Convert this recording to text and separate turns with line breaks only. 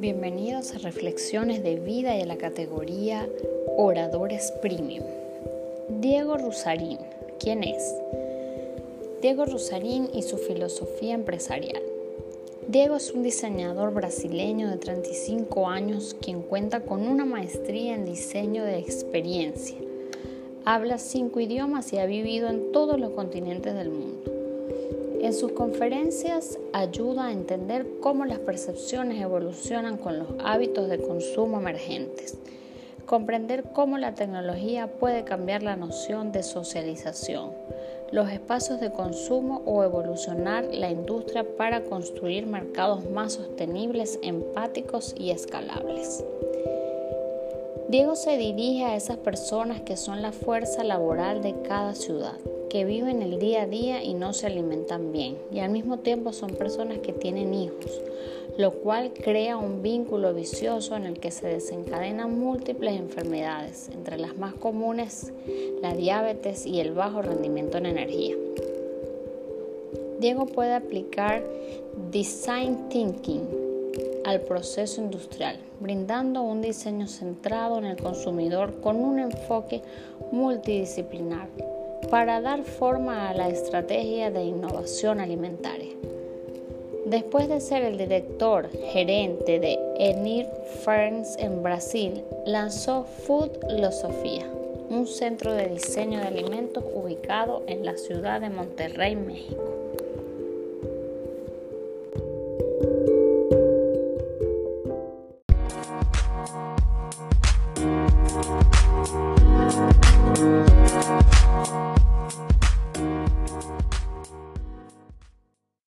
Bienvenidos a Reflexiones de Vida y a la categoría Oradores Premium. Diego Rusarín, ¿quién es? Diego Rusarín y su filosofía empresarial. Diego es un diseñador brasileño de 35 años quien cuenta con una maestría en diseño de experiencia. Habla cinco idiomas y ha vivido en todos los continentes del mundo. En sus conferencias ayuda a entender cómo las percepciones evolucionan con los hábitos de consumo emergentes, comprender cómo la tecnología puede cambiar la noción de socialización, los espacios de consumo o evolucionar la industria para construir mercados más sostenibles, empáticos y escalables. Diego se dirige a esas personas que son la fuerza laboral de cada ciudad que viven el día a día y no se alimentan bien, y al mismo tiempo son personas que tienen hijos, lo cual crea un vínculo vicioso en el que se desencadenan múltiples enfermedades, entre las más comunes la diabetes y el bajo rendimiento en energía. Diego puede aplicar Design Thinking al proceso industrial, brindando un diseño centrado en el consumidor con un enfoque multidisciplinar para dar forma a la estrategia de innovación alimentaria. Después de ser el director gerente de Enir Farms en Brasil, lanzó Food Filosofía, un centro de diseño de alimentos ubicado en la ciudad de Monterrey, México.